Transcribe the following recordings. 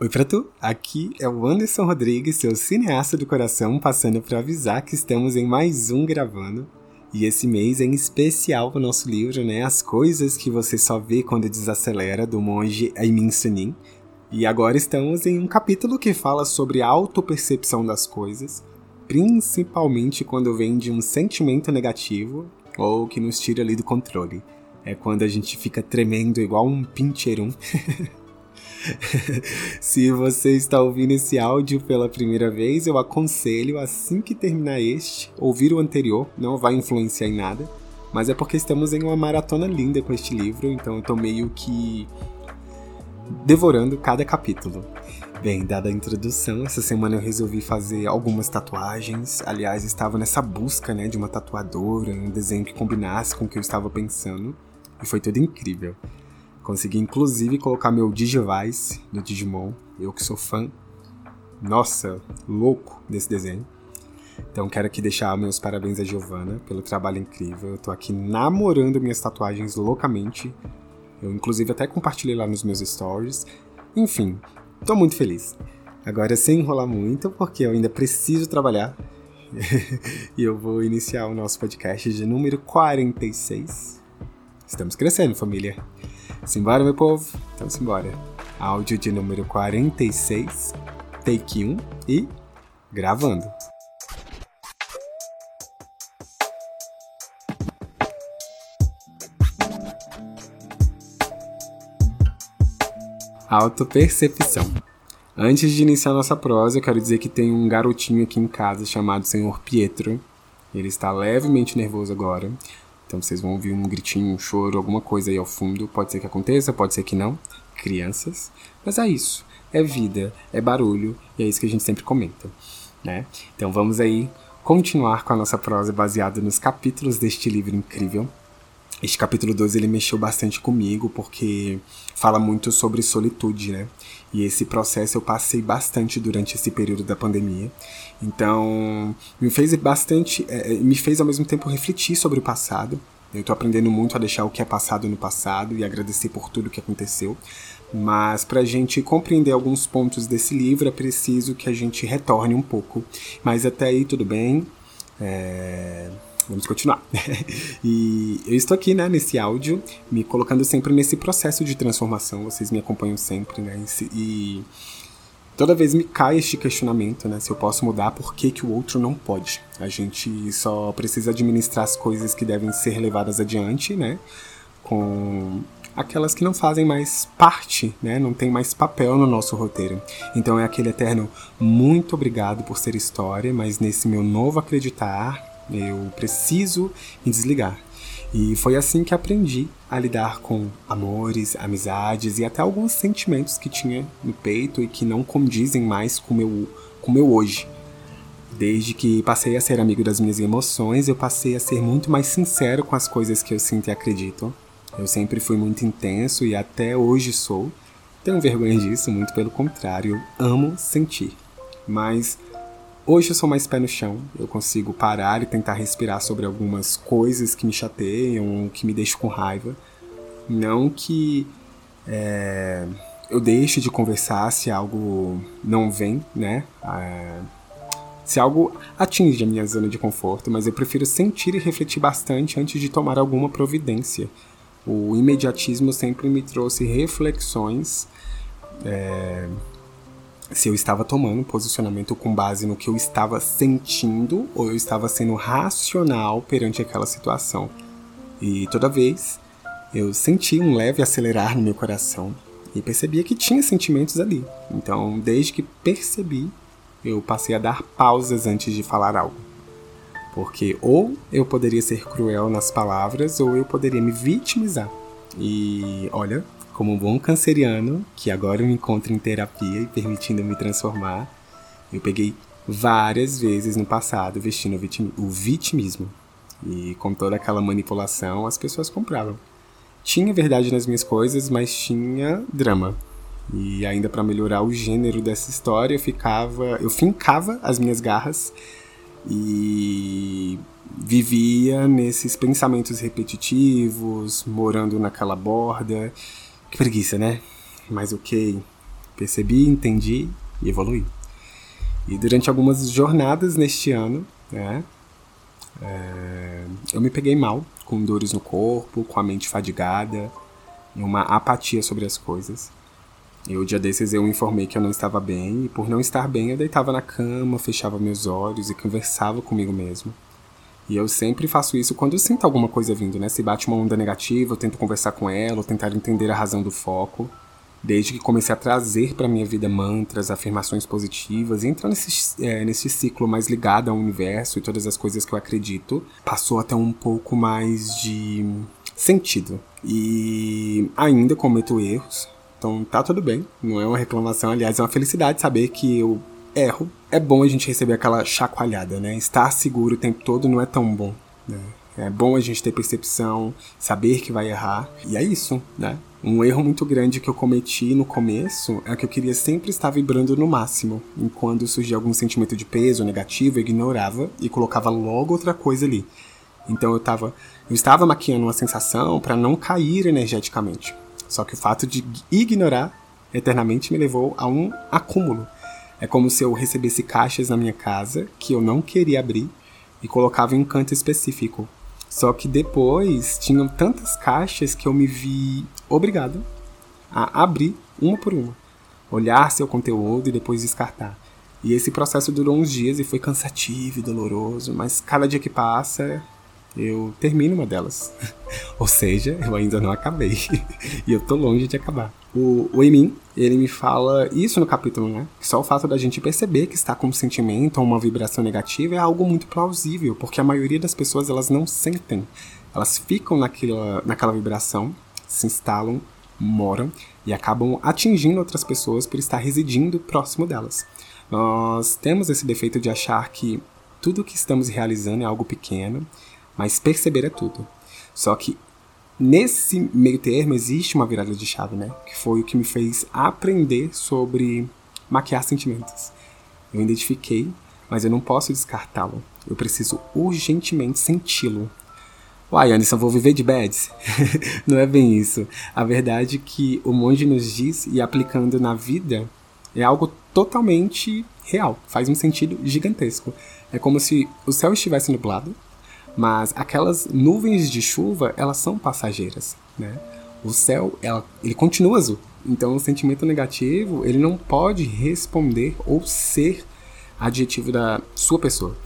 Oi pra tu, aqui é o Anderson Rodrigues, seu cineasta do coração, passando para avisar que estamos em mais um gravando. E esse mês é em especial o nosso livro, né? As coisas que você só vê quando desacelera, do monge Aimin Sunim. E agora estamos em um capítulo que fala sobre a autopercepção das coisas, principalmente quando vem de um sentimento negativo ou que nos tira ali do controle. É quando a gente fica tremendo igual um pincherum. Se você está ouvindo esse áudio pela primeira vez, eu aconselho, assim que terminar este, ouvir o anterior, não vai influenciar em nada. Mas é porque estamos em uma maratona linda com este livro, então eu tô meio que devorando cada capítulo. Bem, dada a introdução, essa semana eu resolvi fazer algumas tatuagens. Aliás, estava nessa busca, né, de uma tatuadora, um desenho que combinasse com o que eu estava pensando, e foi tudo incrível. Consegui inclusive colocar meu Digivice do Digimon, eu que sou fã, nossa, louco desse desenho. Então quero aqui deixar meus parabéns a Giovana pelo trabalho incrível. Eu tô aqui namorando minhas tatuagens loucamente. Eu inclusive até compartilhei lá nos meus stories. Enfim, tô muito feliz. Agora sem enrolar muito, porque eu ainda preciso trabalhar. e eu vou iniciar o nosso podcast de número 46. Estamos crescendo, família. Simbora, meu povo? Então simbora. Áudio de número 46, take 1 e gravando. Autopercepção. Antes de iniciar nossa prosa, eu quero dizer que tem um garotinho aqui em casa chamado Senhor Pietro. Ele está levemente nervoso agora, então vocês vão ouvir um gritinho, um choro, alguma coisa aí ao fundo. Pode ser que aconteça, pode ser que não. Crianças. Mas é isso. É vida, é barulho, e é isso que a gente sempre comenta. Né? Então vamos aí continuar com a nossa prosa baseada nos capítulos deste livro incrível. Este capítulo 12 ele mexeu bastante comigo porque fala muito sobre solitude, né? E esse processo eu passei bastante durante esse período da pandemia. Então, me fez bastante, é, me fez ao mesmo tempo refletir sobre o passado. Eu estou aprendendo muito a deixar o que é passado no passado e agradecer por tudo que aconteceu. Mas para a gente compreender alguns pontos desse livro é preciso que a gente retorne um pouco. Mas até aí tudo bem. É vamos continuar. e eu estou aqui, né, nesse áudio, me colocando sempre nesse processo de transformação, vocês me acompanham sempre, né, e toda vez me cai este questionamento, né, se eu posso mudar, por que, que o outro não pode? A gente só precisa administrar as coisas que devem ser levadas adiante, né, com aquelas que não fazem mais parte, né? Não tem mais papel no nosso roteiro. Então é aquele eterno muito obrigado por ser história, mas nesse meu novo acreditar, eu preciso me desligar. E foi assim que aprendi a lidar com amores, amizades e até alguns sentimentos que tinha no peito e que não condizem mais com meu, com meu hoje. Desde que passei a ser amigo das minhas emoções, eu passei a ser muito mais sincero com as coisas que eu sinto e acredito. Eu sempre fui muito intenso e até hoje sou. Tenho vergonha disso, muito pelo contrário, amo sentir. Mas Hoje eu sou mais pé no chão, eu consigo parar e tentar respirar sobre algumas coisas que me chateiam, que me deixam com raiva. Não que é, eu deixe de conversar se algo não vem, né? É, se algo atinge a minha zona de conforto, mas eu prefiro sentir e refletir bastante antes de tomar alguma providência. O imediatismo sempre me trouxe reflexões. É, se eu estava tomando posicionamento com base no que eu estava sentindo ou eu estava sendo racional perante aquela situação. E toda vez eu senti um leve acelerar no meu coração e percebia que tinha sentimentos ali. Então, desde que percebi, eu passei a dar pausas antes de falar algo. Porque ou eu poderia ser cruel nas palavras ou eu poderia me vitimizar. E olha, como um bom canceriano, que agora me encontro em terapia e permitindo me transformar, eu peguei várias vezes no passado vestindo o, vitim o vitimismo. E com toda aquela manipulação, as pessoas compravam. Tinha verdade nas minhas coisas, mas tinha drama. E ainda para melhorar o gênero dessa história, eu ficava, eu fincava as minhas garras e vivia nesses pensamentos repetitivos, morando naquela borda que preguiça, né? Mas ok. Percebi, entendi e evoluí. E durante algumas jornadas neste ano, né, é, eu me peguei mal, com dores no corpo, com a mente fadigada, e uma apatia sobre as coisas. E o dia desses eu informei que eu não estava bem, e por não estar bem eu deitava na cama, fechava meus olhos e conversava comigo mesmo. E eu sempre faço isso quando eu sinto alguma coisa vindo, né? Se bate uma onda negativa, eu tento conversar com ela, tentar entender a razão do foco. Desde que comecei a trazer para minha vida mantras, afirmações positivas, entrar nesse, é, nesse ciclo mais ligado ao universo e todas as coisas que eu acredito, passou até um pouco mais de sentido. E ainda cometo erros, então tá tudo bem, não é uma reclamação, aliás, é uma felicidade saber que eu erro. É bom a gente receber aquela chacoalhada, né? Estar seguro o tempo todo não é tão bom, né? É bom a gente ter percepção, saber que vai errar. E é isso, né? Um erro muito grande que eu cometi no começo é que eu queria sempre estar vibrando no máximo. E quando surgia algum sentimento de peso negativo, eu ignorava e colocava logo outra coisa ali. Então eu tava, eu estava maquiando uma sensação para não cair energeticamente. Só que o fato de ignorar eternamente me levou a um acúmulo. É como se eu recebesse caixas na minha casa que eu não queria abrir e colocava em um canto específico. Só que depois tinham tantas caixas que eu me vi obrigado a abrir uma por uma, olhar seu conteúdo e depois descartar. E esse processo durou uns dias e foi cansativo e doloroso, mas cada dia que passa eu termino uma delas. Ou seja, eu ainda não acabei. e eu tô longe de acabar. O, Emin, ele me fala isso no capítulo, né? Só o fato da gente perceber que está com um sentimento ou uma vibração negativa é algo muito plausível, porque a maioria das pessoas elas não sentem. Elas ficam naquela, naquela vibração, se instalam, moram e acabam atingindo outras pessoas por estar residindo próximo delas. Nós temos esse defeito de achar que tudo que estamos realizando é algo pequeno mas perceber é tudo. Só que nesse meio termo existe uma virada de chave, né? Que foi o que me fez aprender sobre maquiar sentimentos. Eu identifiquei, mas eu não posso descartá-lo. Eu preciso urgentemente senti-lo. Uai, Anderson, vou viver de bads? não é bem isso. A verdade é que o monge nos diz e aplicando na vida é algo totalmente real. Faz um sentido gigantesco. É como se o céu estivesse nublado, mas aquelas nuvens de chuva, elas são passageiras, né? O céu, ela, ele continua azul. Então, o sentimento negativo, ele não pode responder ou ser adjetivo da sua pessoa.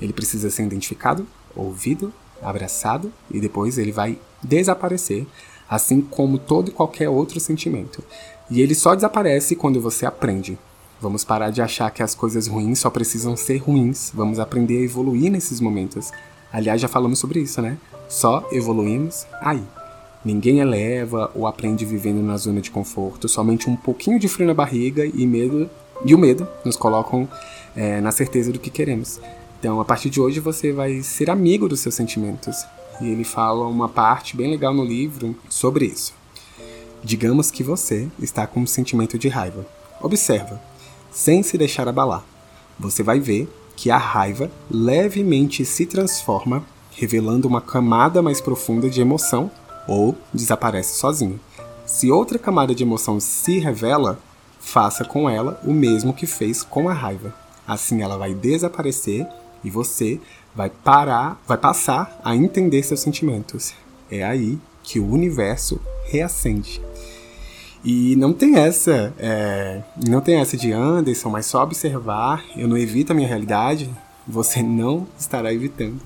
Ele precisa ser identificado, ouvido, abraçado e depois ele vai desaparecer, assim como todo e qualquer outro sentimento. E ele só desaparece quando você aprende. Vamos parar de achar que as coisas ruins só precisam ser ruins. Vamos aprender a evoluir nesses momentos. Aliás, já falamos sobre isso, né? Só evoluímos aí. Ninguém eleva ou aprende vivendo na zona de conforto, somente um pouquinho de frio na barriga e medo e o medo nos colocam é, na certeza do que queremos. Então, a partir de hoje, você vai ser amigo dos seus sentimentos. E ele fala uma parte bem legal no livro sobre isso. Digamos que você está com um sentimento de raiva. Observa, sem se deixar abalar. Você vai ver que a raiva levemente se transforma, revelando uma camada mais profunda de emoção ou desaparece sozinho. Se outra camada de emoção se revela, faça com ela o mesmo que fez com a raiva. Assim ela vai desaparecer e você vai parar, vai passar a entender seus sentimentos. É aí que o universo reacende. E não tem essa, é, não tem essa de Anderson, mas só observar, eu não evito a minha realidade, você não estará evitando.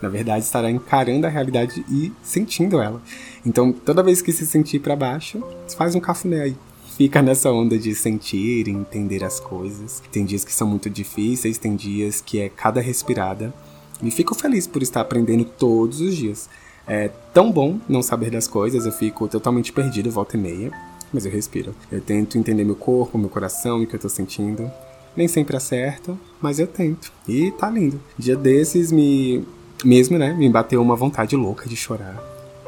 Na verdade, estará encarando a realidade e sentindo ela. Então, toda vez que se sentir para baixo, faz um cafuné aí. Fica nessa onda de sentir e entender as coisas. Tem dias que são muito difíceis, tem dias que é cada respirada. E fico feliz por estar aprendendo todos os dias. É tão bom não saber das coisas, eu fico totalmente perdido volta e meia mas eu respiro. Eu tento entender meu corpo, meu coração e o que eu tô sentindo. Nem sempre acerto, mas eu tento. E tá lindo. Dia desses me. Mesmo, né? Me bateu uma vontade louca de chorar.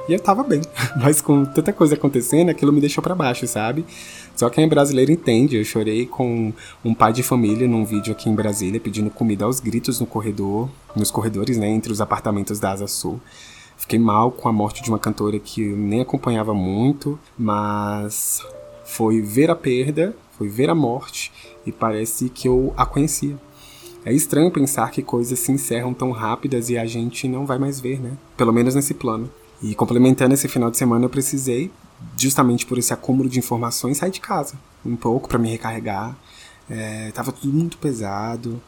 E eu tava bem. Mas com tanta coisa acontecendo, aquilo me deixou para baixo, sabe? Só quem é brasileiro entende. Eu chorei com um pai de família num vídeo aqui em Brasília pedindo comida aos gritos no corredor, nos corredores, né? Entre os apartamentos da Asa Sul. Fiquei mal com a morte de uma cantora que eu nem acompanhava muito, mas foi ver a perda, foi ver a morte e parece que eu a conhecia. É estranho pensar que coisas se encerram tão rápidas e a gente não vai mais ver, né? Pelo menos nesse plano. E complementando esse final de semana, eu precisei, justamente por esse acúmulo de informações, sair de casa um pouco para me recarregar. É, tava tudo muito pesado.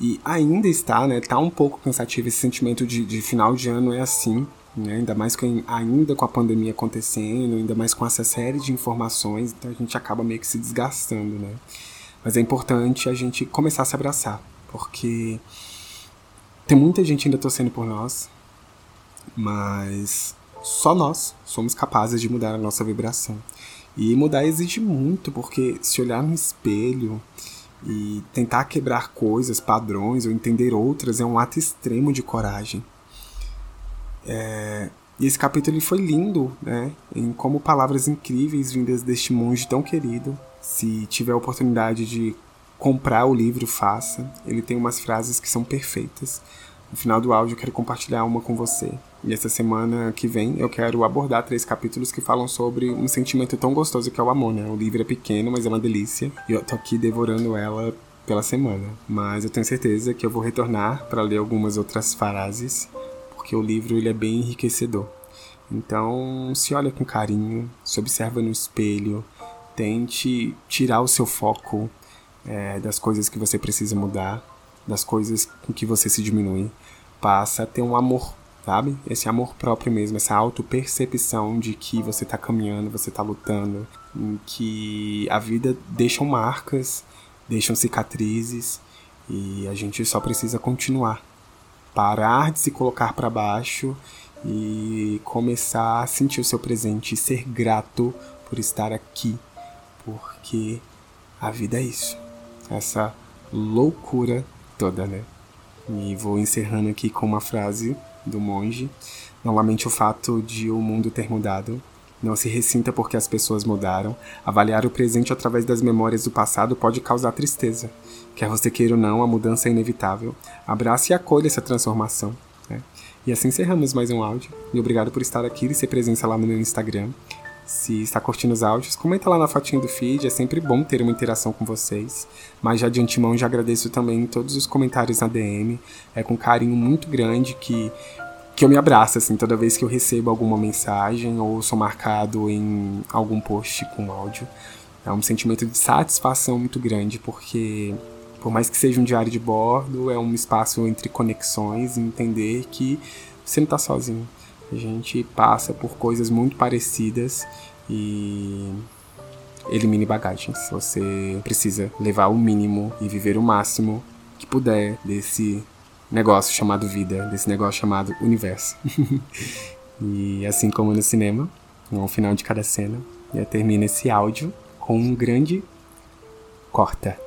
E ainda está, né? Tá um pouco cansativo esse sentimento de, de final de ano, é assim. Né? Ainda mais com, ainda com a pandemia acontecendo, ainda mais com essa série de informações, então a gente acaba meio que se desgastando, né? Mas é importante a gente começar a se abraçar, porque tem muita gente ainda torcendo por nós, mas só nós somos capazes de mudar a nossa vibração. E mudar exige muito, porque se olhar no espelho e tentar quebrar coisas, padrões ou entender outras é um ato extremo de coragem. É, e esse capítulo ele foi lindo, né? Em como palavras incríveis vindas deste monge tão querido. Se tiver a oportunidade de comprar o livro, faça. Ele tem umas frases que são perfeitas. No final do áudio eu quero compartilhar uma com você. E essa semana que vem eu quero abordar três capítulos que falam sobre um sentimento tão gostoso que é o amor, né? O livro é pequeno, mas é uma delícia. E eu tô aqui devorando ela pela semana. Mas eu tenho certeza que eu vou retornar para ler algumas outras frases, porque o livro ele é bem enriquecedor. Então, se olha com carinho, se observa no espelho, tente tirar o seu foco é, das coisas que você precisa mudar das coisas com que você se diminui, passa a ter um amor, sabe? Esse amor próprio mesmo, essa auto-percepção de que você tá caminhando, você tá lutando, que a vida deixa marcas, deixam cicatrizes e a gente só precisa continuar. Parar de se colocar para baixo e começar a sentir o seu presente e ser grato por estar aqui, porque a vida é isso. Essa loucura toda, né? E vou encerrando aqui com uma frase do monge. Não lamente o fato de o mundo ter mudado. Não se ressinta porque as pessoas mudaram. Avaliar o presente através das memórias do passado pode causar tristeza. Quer você queira ou não, a mudança é inevitável. Abrace e acolha essa transformação. Né? E assim encerramos mais um áudio. E obrigado por estar aqui e ser presença lá no meu Instagram. Se está curtindo os áudios, comenta lá na fotinha do feed, é sempre bom ter uma interação com vocês. Mas já de antemão já agradeço também todos os comentários na DM. É com carinho muito grande que que eu me abraço assim toda vez que eu recebo alguma mensagem ou sou marcado em algum post com áudio. É um sentimento de satisfação muito grande porque por mais que seja um diário de bordo, é um espaço entre conexões e entender que você não está sozinho. A gente passa por coisas muito parecidas e elimine bagagens. Você precisa levar o mínimo e viver o máximo que puder desse negócio chamado vida, desse negócio chamado universo. e assim como no cinema, ao final de cada cena, termina esse áudio com um grande corta.